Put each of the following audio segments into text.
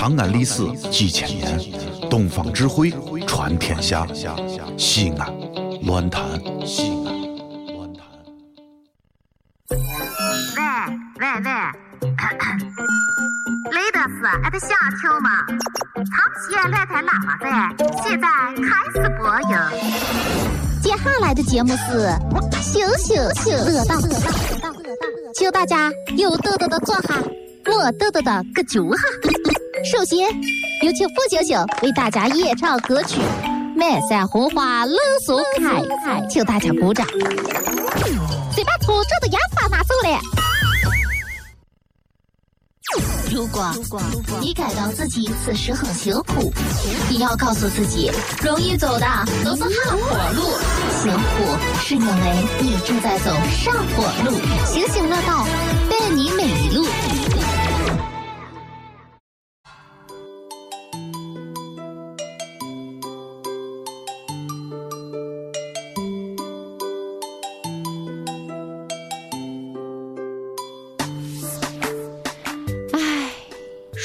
长安历史几千年，东方智慧传天下。西安，乱谈西安，乱谈。喂喂喂，雷德斯，俺的想听吗？长期乱弹喇叭在，现在开始播音。接下来的节目是羞羞羞乐道，请大家有豆豆的坐下，没豆豆的搁脚下。首先有请付星星为大家演唱歌曲《满山红花乐松开》，请大家鼓掌。先把粗糙的烟花拿走了。如果你感到自己此时很辛苦，你要告诉自己，容易走的都是下坡路，辛苦是因为你正在走上坡路。星星乐道，伴你每一路。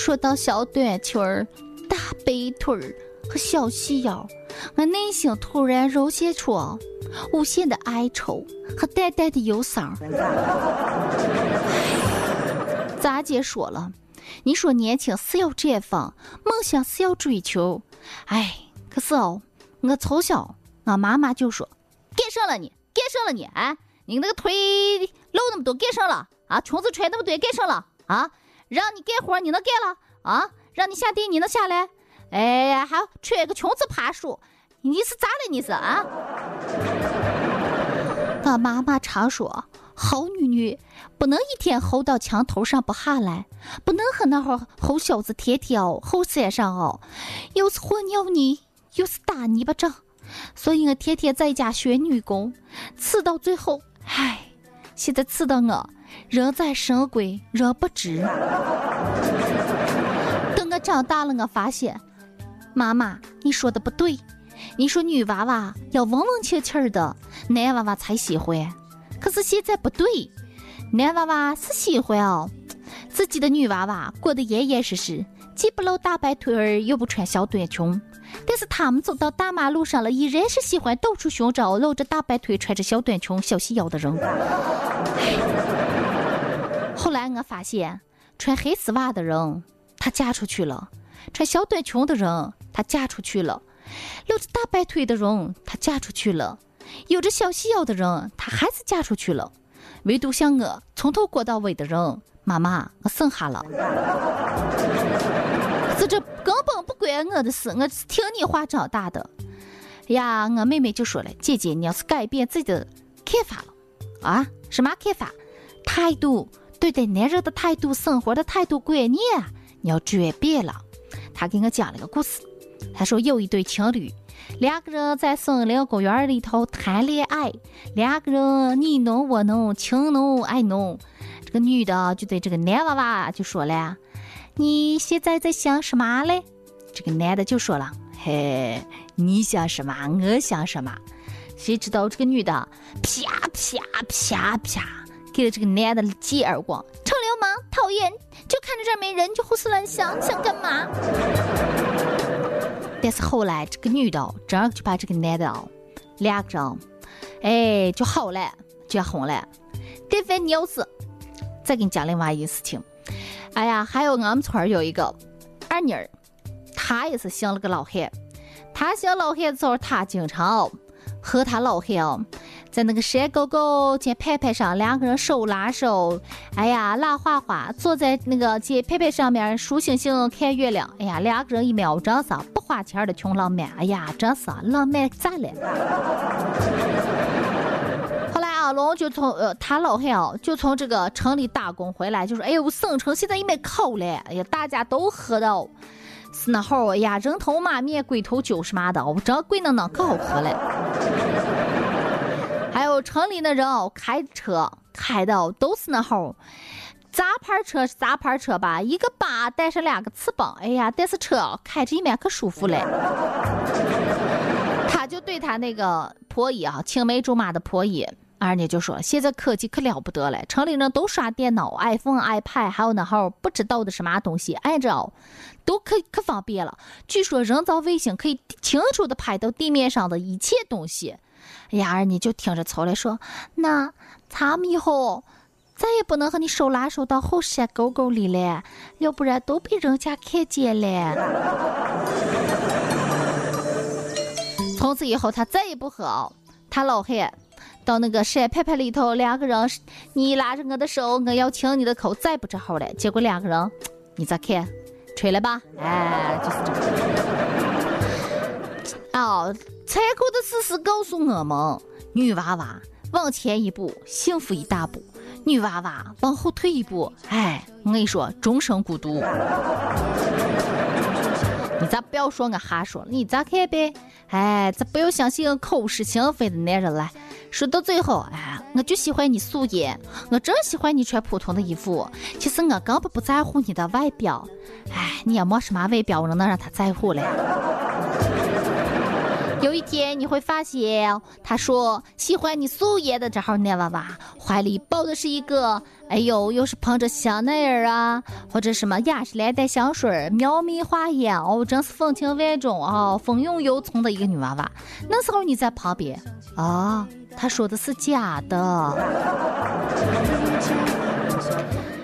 说到小短裙儿、大背腿儿和小细腰，我内心突然涌现出无限的哀愁和淡淡的忧伤。咋姐说了，你说年轻是要绽放，梦想是要追求。哎，可是哦，我从小我妈妈就说：“干啥了你？干啥了你？哎，你那个腿露那么多，干啥了？啊，裙子穿那么短，干啥了？啊？”让你干活你能干了啊？让你下地你能下来？哎呀，还穿个裙子爬树，你是咋了？你是啊？我妈妈常说，好女女不能一天吼到墙头上不下来，不能和那会猴小子天天哦吼山上哦，又是和尿泥，又是打泥巴仗，所以我天天在家学女工，刺到最后，唉，现在刺的我。人在神归，人不知。等我长大了，我发现，妈妈，你说的不对。你说女娃娃要文文气气的，男娃娃才喜欢。可是现在不对，男娃娃是喜欢哦，自己的女娃娃过得严严实实，既不露大白腿儿，又不穿小短裙。但是他们走到大马路上了，依然是喜欢到处寻找露着大白腿、穿着小短裙、小细腰的人。后来我发现，穿黑丝袜的人，她嫁出去了；穿小短裙的人，她嫁出去了；露着大白腿的人，她嫁出去了；有着小细腰的人，她还是嫁出去了。唯独像我，从头过到尾的人，妈妈，我剩下了。是这根本不关我的事，我是听你话长大的。哎呀，我妹妹就说了：“姐姐，你要是改变自己的看法了，啊，什么看法？态度。”对待男人的态度、生活的态度、观念，你要转变了。他给我讲了个故事。他说有一对情侣，两个人在森林公园里头谈恋爱，两个人你侬我侬，情侬爱侬。这个女的就对这个男娃娃就说了：“你现在在想什么嘞？”这个男的就说了：“嘿，你想什么，我想什么。”谁知道这个女的啪啪啪啪。给了这个男的几耳光，臭流氓，讨厌！就看着这儿没人就胡思乱想，想干嘛？但是后来这个女的真就把这个男的两个人，哎，就好了，结婚了。但凡你要是再给你讲另外一件事情，哎呀，还有俺们村儿有一个二妮儿，她也是信了个老汉，她信老汉的时候，她经常和他老汉。在那个山沟沟见牌牌上，两个人手拉手，哎呀，拉花花，坐在那个见牌牌上面数星星看月亮，哎呀，两个人一秒真是不花钱的穷浪漫，哎呀，真是浪漫炸了。后来阿龙就从呃他老汉哦，就从这个城里打工回来，就说哎呦，省城现在也没考了，哎呀，大家都喝到是那好，哎呀，人头马面，鬼头酒是嘛的，我这贵能能可好喝了。还有城里的人哦，开车开的都是那号，杂牌车是杂牌车吧？一个八带上两个翅膀，哎呀，但是车开着一面可舒服了。他就对他那个婆姨啊，青梅竹马的婆姨，人家就说现在科技可了不得了，城里人都刷电脑，iPhone、iPad，还有那号不知道的什么东西，按照都可可方便了。据说人造卫星可以清楚的拍到地面上的一切东西。哎呀，人家就听着愁了，说那咱们以后再也不能和你手拉手到后山沟沟里了，要不然都被人家看见了。从此以后，他再也不和他老汉到那个山坡坡里头，两个人，你拉着我的手，我要亲你的口，再不这好了。结果两个人，你咋看？吹了吧？哎，就是这个。哦，残酷的事实告诉我们：女娃娃往前一步，幸福一大步；女娃娃往后退一步，哎，我跟你说，终生孤独。你咋不要说我瞎说？你咋看呗？哎，咱不要相信口是心非的男人了？说到最后，哎，我就喜欢你素颜，我真喜欢你穿普通的衣服。其实我根本不在乎你的外表，哎，你也没什么外表，我能让他在乎了。有一天你会发现，他说喜欢你素颜的这号男娃娃，怀里抱的是一个，哎呦，又是捧着香奈儿啊，或者什么雅诗兰黛香水、妙蜜花颜，哦，真是风情万种啊，风韵犹存的一个女娃娃。那时候你在旁边啊，他说的是假的。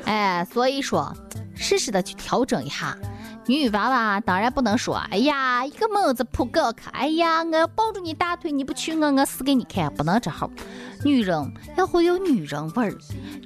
哎，所以说，适时的去调整一下。女娃娃当然不能说，哎呀，一个猛子扑过去，哎呀，我要抱住你大腿，你不娶，我我死给你看，不能这号。女人要会有女人味儿，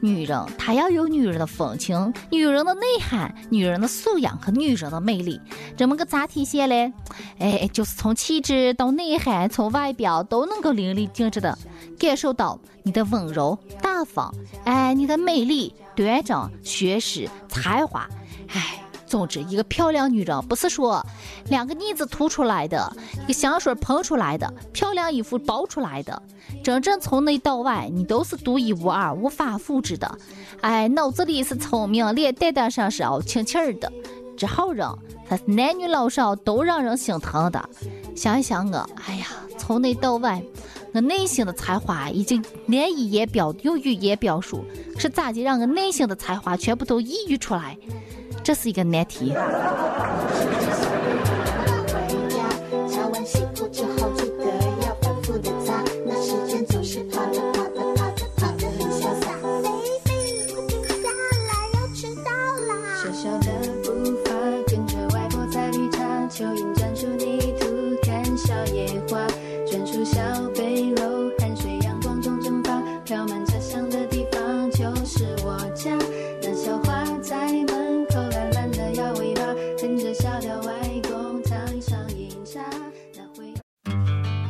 女人她要有女人的风情、女人的内涵、女人的素养和女人的魅力。这么个咋体现嘞？哎，就是从气质到内涵，从外表都能够淋漓尽致的感受到你的温柔大方，哎，你的美丽端庄、学识才华，哎。总之，一个漂亮女人不是说两个腻子涂出来的，一个香水喷出来的，漂亮衣服包出来的。真正从内到外，你都是独一无二、无法复制的。哎，脑子里是聪明，脸蛋蛋上是要清气儿的。这好人，他是男女老少都让人心疼的。想一想我，哎呀，从内到外，我内心的才华已经难以言表，用语言表述，是咋的让我内心的才华全部都溢于出来？这是一个难题。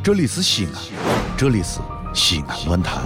这里是西安，这里是西安论坛。